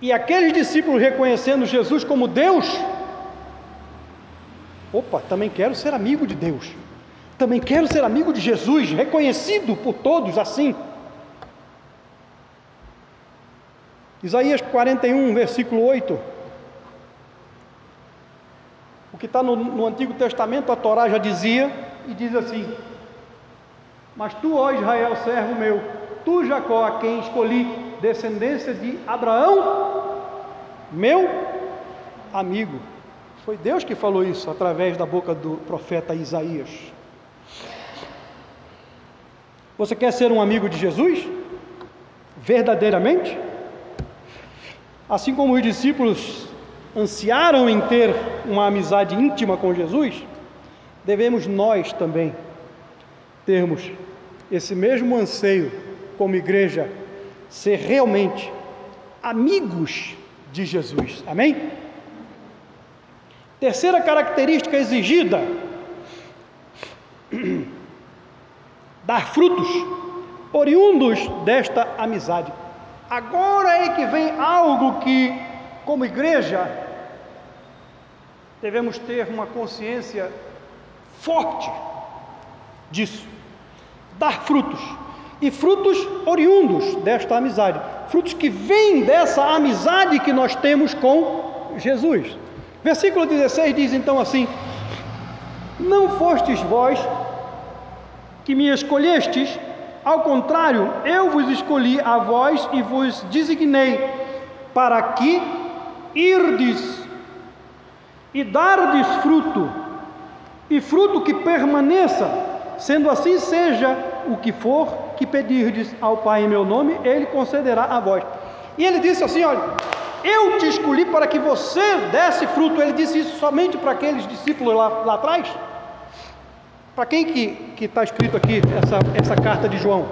A: E aqueles discípulos reconhecendo Jesus como Deus, opa, também quero ser amigo de Deus, também quero ser amigo de Jesus, reconhecido por todos assim. Isaías 41, versículo 8. O que está no, no, Antigo Testamento, a Torá já dizia, e diz assim: Mas tu, ó Israel, servo meu, tu, Jacó, a quem escolhi, descendência de Abraão, meu amigo. Foi Deus que falou isso através da boca do profeta Isaías. Você quer ser um amigo de Jesus? Verdadeiramente? Assim como os discípulos ansiaram em ter uma amizade íntima com Jesus, devemos nós também termos esse mesmo anseio como igreja, ser realmente amigos de Jesus. Amém? Terceira característica exigida: [CLEARS THROAT] dar frutos oriundos desta amizade. Agora é que vem algo que, como igreja, devemos ter uma consciência forte disso. Dar frutos. E frutos oriundos desta amizade. Frutos que vêm dessa amizade que nós temos com Jesus. Versículo 16 diz então assim: Não fostes vós que me escolhestes ao contrário, eu vos escolhi a vós e vos designei para que irdes e dardes fruto, e fruto que permaneça, sendo assim seja o que for que pedirdes ao Pai em meu nome, ele concederá a vós. E ele disse assim: olha, eu te escolhi para que você desse fruto. Ele disse isso somente para aqueles discípulos lá, lá atrás. Para quem que está escrito aqui essa, essa carta de João?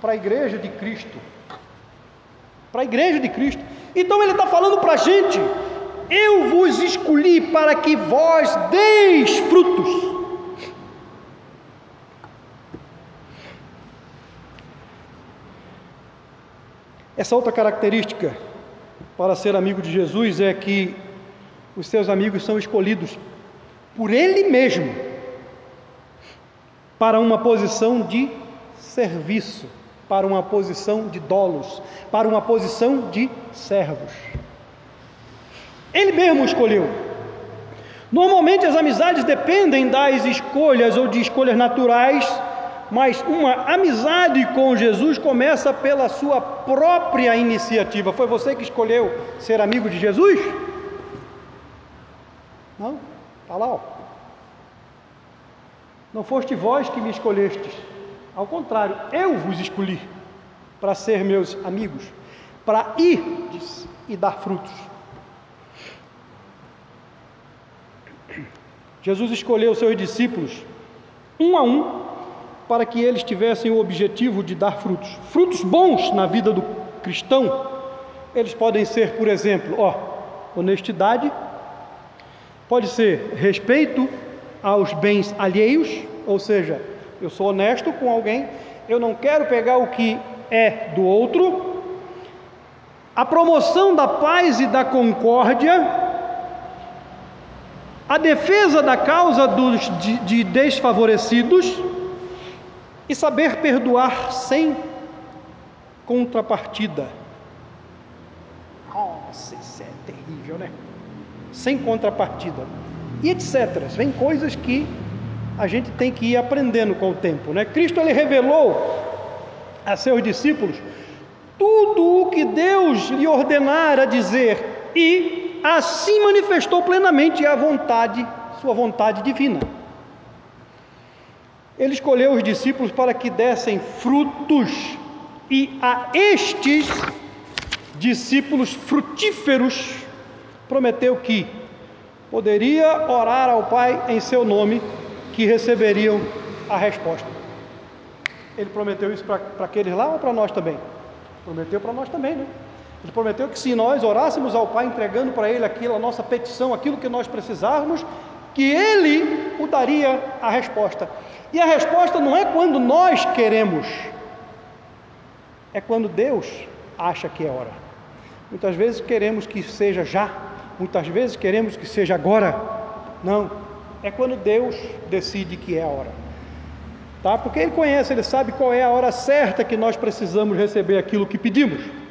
A: Para a igreja de Cristo. Para a igreja de Cristo. Então ele está falando para a gente: eu vos escolhi para que vós deis frutos. Essa outra característica para ser amigo de Jesus é que os seus amigos são escolhidos por Ele mesmo para uma posição de serviço, para uma posição de dolos, para uma posição de servos. Ele mesmo escolheu. Normalmente as amizades dependem das escolhas ou de escolhas naturais, mas uma amizade com Jesus começa pela sua própria iniciativa. Foi você que escolheu ser amigo de Jesus? Não? Está lá, ó. Não foste vós que me escolhestes, ao contrário, eu vos escolhi para ser meus amigos, para ir e dar frutos. Jesus escolheu seus discípulos, um a um, para que eles tivessem o objetivo de dar frutos. Frutos bons na vida do cristão, eles podem ser, por exemplo, ó, honestidade, pode ser respeito aos bens alheios, ou seja, eu sou honesto com alguém, eu não quero pegar o que é do outro. A promoção da paz e da concórdia, a defesa da causa dos de, de desfavorecidos e saber perdoar sem contrapartida. Nossa, isso é terrível, né? Sem contrapartida e etc. Vem coisas que a gente tem que ir aprendendo com o tempo, né? Cristo ele revelou a seus discípulos tudo o que Deus lhe ordenara dizer e assim manifestou plenamente a vontade, sua vontade divina. Ele escolheu os discípulos para que dessem frutos e a estes discípulos frutíferos prometeu que poderia orar ao Pai em seu nome, que receberiam a resposta. Ele prometeu isso para aqueles lá ou para nós também? Prometeu para nós também, né? Ele prometeu que se nós orássemos ao Pai entregando para Ele aquilo, a nossa petição, aquilo que nós precisávamos, que Ele o daria a resposta. E a resposta não é quando nós queremos, é quando Deus acha que é hora. Muitas vezes queremos que seja já, muitas vezes queremos que seja agora. Não, é quando Deus decide que é a hora. Tá? Porque Ele conhece, Ele sabe qual é a hora certa que nós precisamos receber aquilo que pedimos.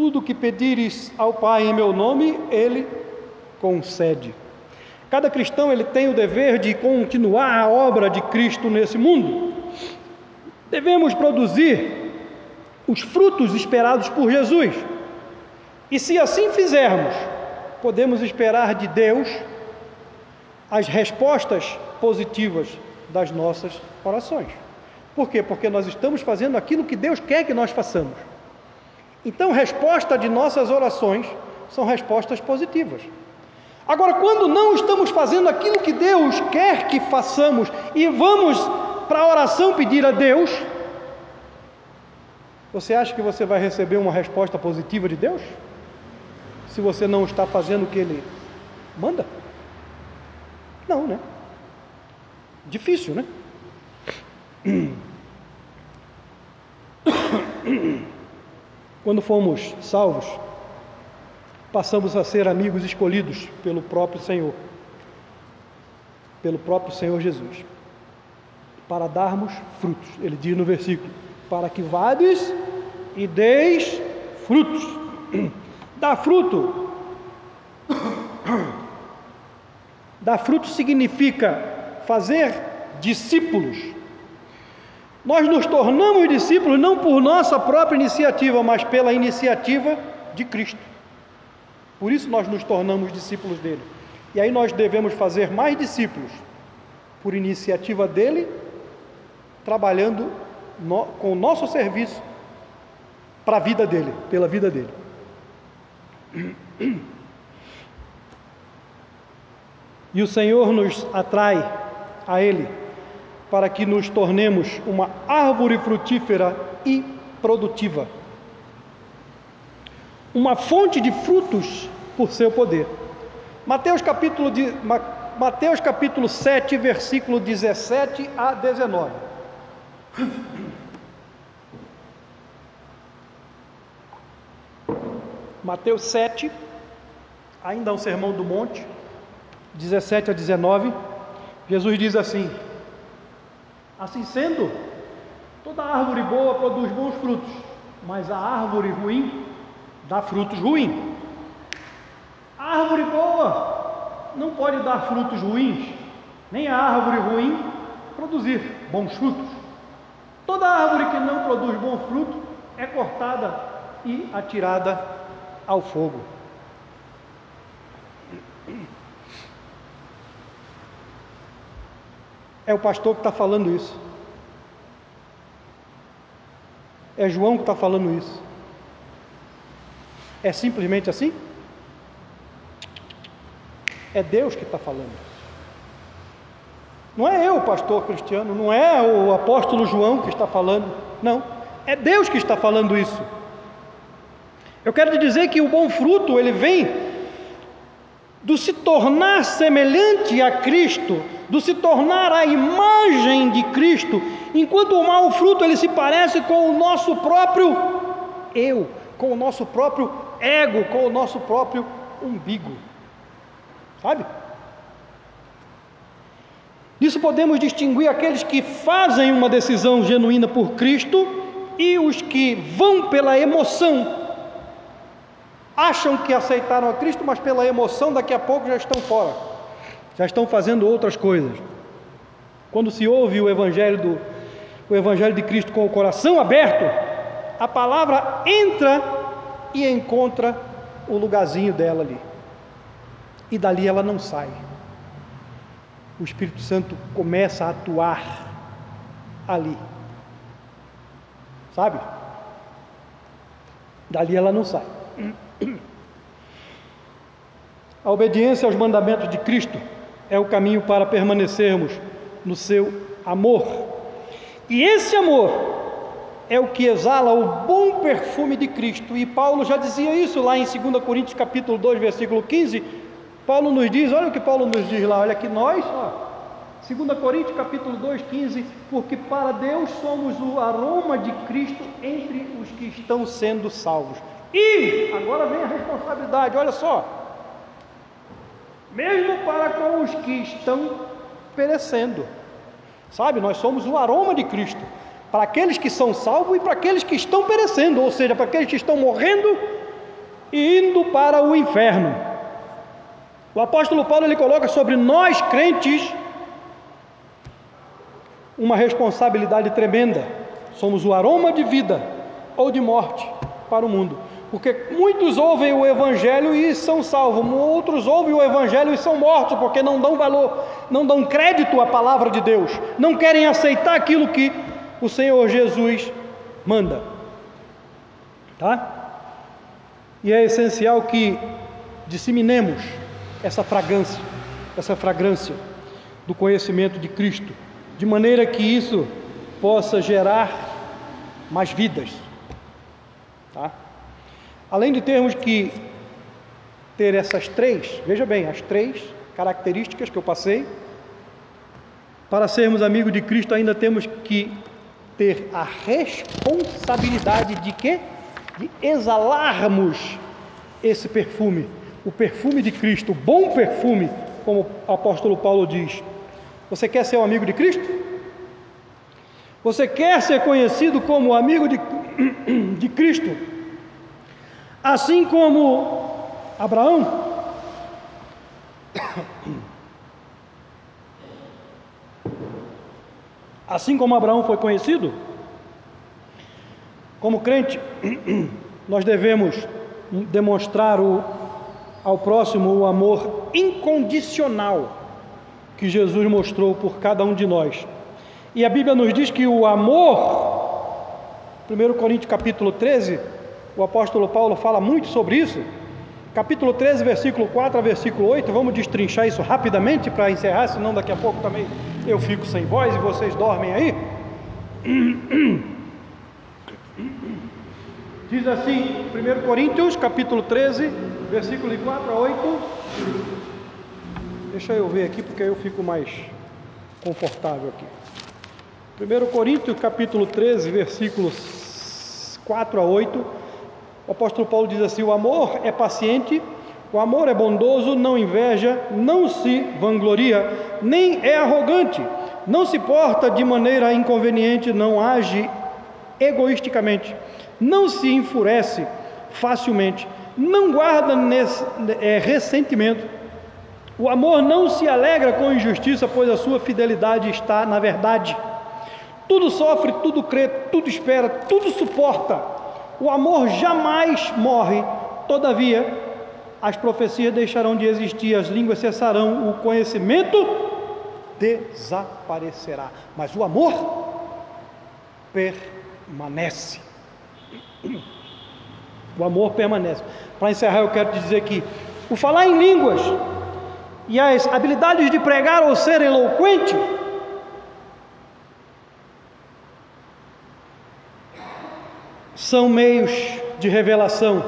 A: Tudo que pedires ao Pai em meu nome, Ele concede. Cada cristão ele tem o dever de continuar a obra de Cristo nesse mundo. Devemos produzir os frutos esperados por Jesus. E se assim fizermos, podemos esperar de Deus as respostas positivas das nossas orações. Por quê? Porque nós estamos fazendo aquilo que Deus quer que nós façamos. Então, resposta de nossas orações são respostas positivas. Agora, quando não estamos fazendo aquilo que Deus quer que façamos e vamos para a oração pedir a Deus, você acha que você vai receber uma resposta positiva de Deus? Se você não está fazendo o que Ele manda? Não, né? Difícil, né? [CLEARS THROAT] Quando fomos salvos, passamos a ser amigos escolhidos pelo próprio Senhor, pelo próprio Senhor Jesus, para darmos frutos. Ele diz no versículo: para que vades e deis frutos. [CLEARS THROAT] Dar fruto. [CLEARS THROAT] Dar fruto significa fazer discípulos. Nós nos tornamos discípulos não por nossa própria iniciativa, mas pela iniciativa de Cristo. Por isso nós nos tornamos discípulos dele. E aí nós devemos fazer mais discípulos por iniciativa dele, trabalhando no, com o nosso serviço para a vida dele, pela vida dele. E o Senhor nos atrai a Ele para que nos tornemos uma árvore frutífera e produtiva uma fonte de frutos por seu poder. Mateus capítulo, de, Mateus capítulo 7, versículo 17 a 19. Mateus 7, ainda é um sermão do monte, 17 a 19. Jesus diz assim: Assim sendo, toda árvore boa produz bons frutos, mas a árvore ruim dá frutos ruins. A árvore boa não pode dar frutos ruins, nem a árvore ruim produzir bons frutos. Toda árvore que não produz bom fruto é cortada e atirada ao fogo. É o pastor que está falando isso. É João que está falando isso. É simplesmente assim? É Deus que está falando. Não é eu, pastor cristiano, não é o apóstolo João que está falando, não. É Deus que está falando isso. Eu quero te dizer que o bom fruto, ele vem do se tornar semelhante a Cristo, do se tornar a imagem de Cristo, enquanto o mau fruto ele se parece com o nosso próprio eu, com o nosso próprio ego, com o nosso próprio umbigo. Sabe? Nisso podemos distinguir aqueles que fazem uma decisão genuína por Cristo e os que vão pela emoção. Acham que aceitaram a Cristo, mas pela emoção daqui a pouco já estão fora. Já estão fazendo outras coisas. Quando se ouve o evangelho do o evangelho de Cristo com o coração aberto, a palavra entra e encontra o lugarzinho dela ali. E dali ela não sai. O Espírito Santo começa a atuar ali. Sabe? Dali ela não sai. A obediência aos mandamentos de Cristo é o caminho para permanecermos no seu amor. E esse amor é o que exala o bom perfume de Cristo. E Paulo já dizia isso lá em 2 Coríntios capítulo 2, versículo 15, Paulo nos diz, olha o que Paulo nos diz lá, olha que nós, ó, 2 Coríntios capítulo 2, 15, porque para Deus somos o aroma de Cristo entre os que estão sendo salvos. E agora vem a responsabilidade, olha só. Mesmo para com os que estão perecendo. Sabe, nós somos o aroma de Cristo para aqueles que são salvos e para aqueles que estão perecendo, ou seja, para aqueles que estão morrendo e indo para o inferno. O apóstolo Paulo ele coloca sobre nós crentes uma responsabilidade tremenda. Somos o aroma de vida ou de morte para o mundo. Porque muitos ouvem o Evangelho e são salvos, outros ouvem o Evangelho e são mortos, porque não dão valor, não dão crédito à palavra de Deus, não querem aceitar aquilo que o Senhor Jesus manda. Tá? E é essencial que disseminemos essa fragrância, essa fragrância do conhecimento de Cristo de maneira que isso possa gerar mais vidas. Tá? Além de termos que ter essas três, veja bem, as três características que eu passei, para sermos amigos de Cristo ainda temos que ter a responsabilidade de quê? De exalarmos esse perfume, o perfume de Cristo, o bom perfume, como o apóstolo Paulo diz, você quer ser um amigo de Cristo? Você quer ser conhecido como amigo de, [COUGHS] de Cristo? Assim como Abraão? Assim como Abraão foi conhecido? Como crente, nós devemos demonstrar o, ao próximo o amor incondicional que Jesus mostrou por cada um de nós. E a Bíblia nos diz que o amor, 1 Coríntios capítulo 13, o apóstolo Paulo fala muito sobre isso. Capítulo 13, versículo 4 a versículo 8, vamos destrinchar isso rapidamente para encerrar, senão daqui a pouco também eu fico sem voz e vocês dormem aí. [CLEARS THROAT] Diz assim, 1 Coríntios, capítulo 13, versículo 4 a 8. Deixa eu ver aqui porque eu fico mais confortável aqui. 1 Coríntios capítulo 13, versículos 4 a 8, o apóstolo Paulo diz assim: O amor é paciente, o amor é bondoso, não inveja, não se vangloria, nem é arrogante, não se porta de maneira inconveniente, não age egoisticamente, não se enfurece facilmente, não guarda nesse, é, ressentimento o amor não se alegra com injustiça, pois a sua fidelidade está na verdade. Tudo sofre, tudo crê, tudo espera, tudo suporta. O amor jamais morre. Todavia, as profecias deixarão de existir, as línguas cessarão, o conhecimento desaparecerá. Mas o amor permanece. O amor permanece. Para encerrar, eu quero dizer que o falar em línguas e as habilidades de pregar ou ser eloquente, são meios de revelação,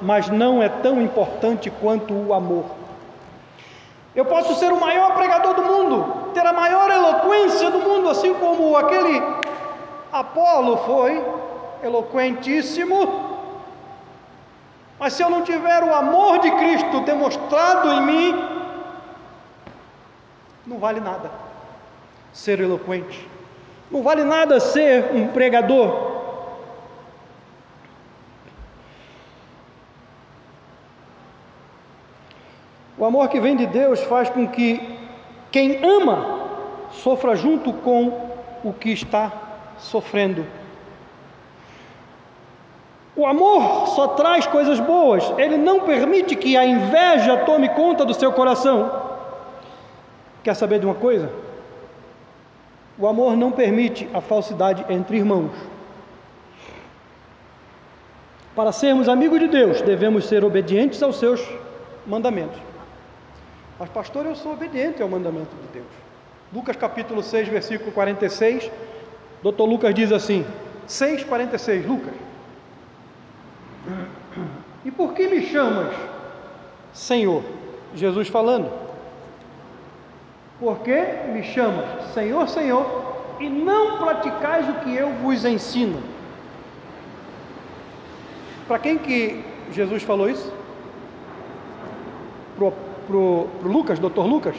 A: mas não é tão importante quanto o amor. Eu posso ser o maior pregador do mundo, ter a maior eloquência do mundo, assim como aquele Apolo foi eloquentíssimo, mas se eu não tiver o amor de Cristo demonstrado em mim, não vale nada ser eloquente, não vale nada ser um pregador. O amor que vem de Deus faz com que quem ama sofra junto com o que está sofrendo. O amor só traz coisas boas, ele não permite que a inveja tome conta do seu coração. Quer saber de uma coisa? O amor não permite a falsidade entre irmãos. Para sermos amigos de Deus, devemos ser obedientes aos seus mandamentos. Mas, pastor, eu sou obediente ao mandamento de Deus. Lucas capítulo 6, versículo 46. Doutor Lucas diz assim: 6, 46, Lucas. E por que me chamas Senhor? Jesus falando. Porque me chamas Senhor, Senhor, e não praticais o que eu vos ensino. Para quem que Jesus falou isso? Para o Lucas, doutor Lucas,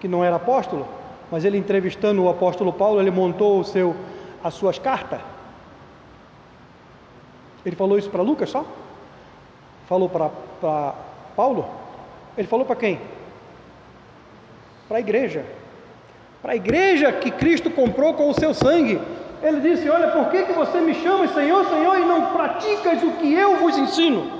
A: que não era apóstolo, mas ele entrevistando o apóstolo Paulo, ele montou o seu, as suas cartas. Ele falou isso para Lucas só? Falou para Paulo? Ele falou para quem? Para a igreja. Para a igreja que Cristo comprou com o seu sangue. Ele disse: Olha, por que, que você me chama Senhor, Senhor, e não praticas o que eu vos ensino?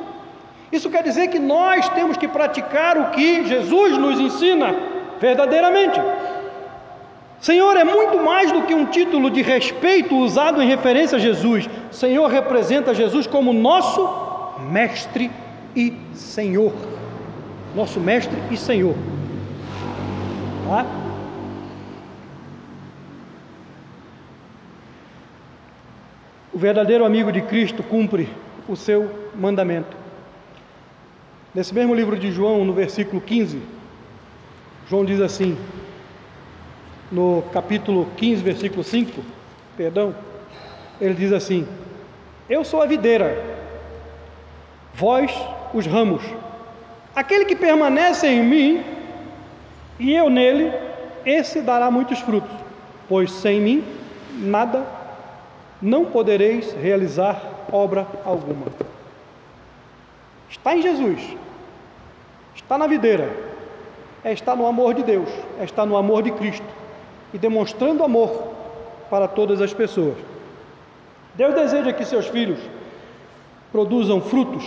A: Isso quer dizer que nós temos que praticar o que Jesus nos ensina verdadeiramente. Senhor é muito mais do que um título de respeito usado em referência a Jesus. Senhor representa Jesus como nosso mestre e Senhor nosso Mestre e Senhor. Tá? O verdadeiro amigo de Cristo cumpre o seu mandamento. Nesse mesmo livro de João, no versículo 15, João diz assim, no capítulo 15, versículo 5, perdão, ele diz assim: Eu sou a videira, vós os ramos. Aquele que permanece em mim e eu nele, esse dará muitos frutos, pois sem mim nada não podereis realizar obra alguma. Está em Jesus, está na videira, é estar no amor de Deus, é estar no amor de Cristo e demonstrando amor para todas as pessoas. Deus deseja que seus filhos produzam frutos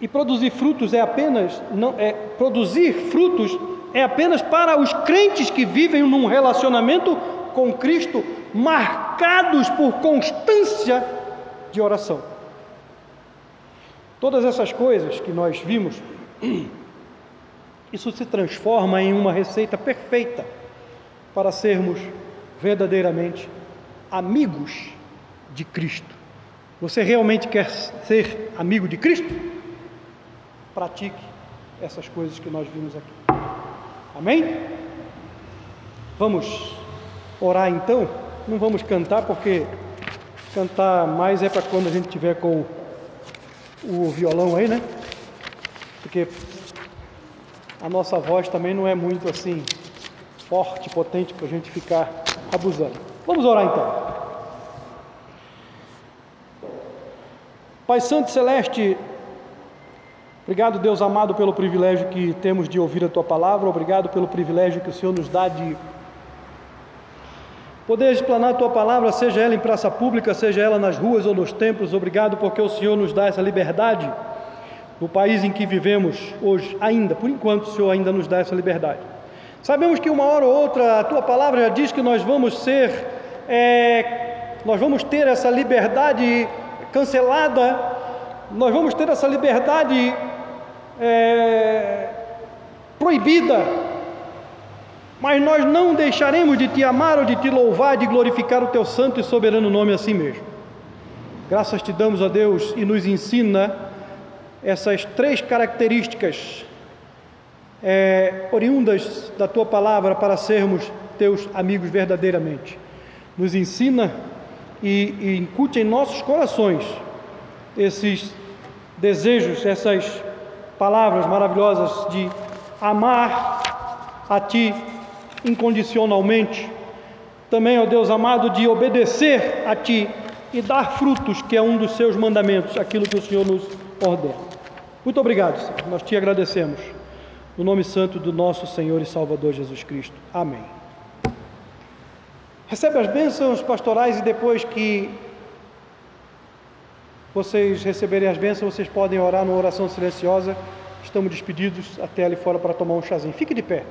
A: e produzir frutos é apenas não é produzir frutos é apenas para os crentes que vivem num relacionamento com Cristo marcados por constância de oração. Todas essas coisas que nós vimos, [CLEARS THROAT] isso se transforma em uma receita perfeita para sermos verdadeiramente amigos de Cristo. Você realmente quer ser amigo de Cristo? pratique essas coisas que nós vimos aqui. Amém? Vamos orar então? Não vamos cantar porque cantar mais é para quando a gente tiver com o violão aí, né? Porque a nossa voz também não é muito assim forte, potente para a gente ficar abusando. Vamos orar então. Pai Santo Celeste, Obrigado, Deus amado, pelo privilégio que temos de ouvir a tua palavra. Obrigado pelo privilégio que o Senhor nos dá de poder explanar a tua palavra, seja ela em praça pública, seja ela nas ruas ou nos templos. Obrigado porque o Senhor nos dá essa liberdade no país em que vivemos hoje, ainda, por enquanto, o Senhor ainda nos dá essa liberdade. Sabemos que uma hora ou outra a tua palavra já diz que nós vamos ser, é, nós vamos ter essa liberdade cancelada, nós vamos ter essa liberdade é, proibida, mas nós não deixaremos de te amar ou de te louvar, de glorificar o teu santo e soberano nome assim mesmo. Graças te damos a Deus e nos ensina essas três características é, oriundas da tua palavra para sermos teus amigos verdadeiramente. Nos ensina e, e incute em nossos corações esses desejos, essas palavras maravilhosas de amar a Ti incondicionalmente, também, ó Deus amado, de obedecer a Ti e dar frutos, que é um dos Seus mandamentos, aquilo que o Senhor nos ordena. Muito obrigado, Senhor. Nós te agradecemos. No nome santo do nosso Senhor e Salvador Jesus Cristo. Amém. Recebe as bênçãos pastorais e depois que vocês receberem as bênçãos, vocês podem orar numa oração silenciosa. Estamos despedidos até ali fora para tomar um chazinho. Fique de pé.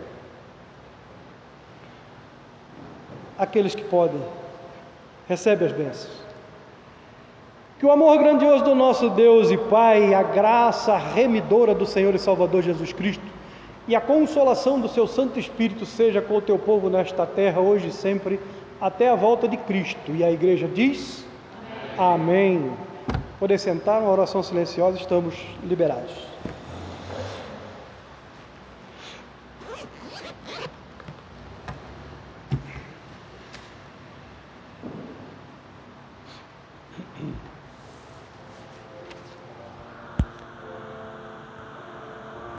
A: Aqueles que podem, recebe as bênçãos. Que o amor grandioso do nosso Deus e Pai, a graça remidora do Senhor e Salvador Jesus Cristo e a consolação do seu Santo Espírito seja com o teu povo nesta terra, hoje e sempre, até a volta de Cristo. E a igreja diz: Amém. Amém. Poder sentar, uma oração silenciosa, estamos liberados.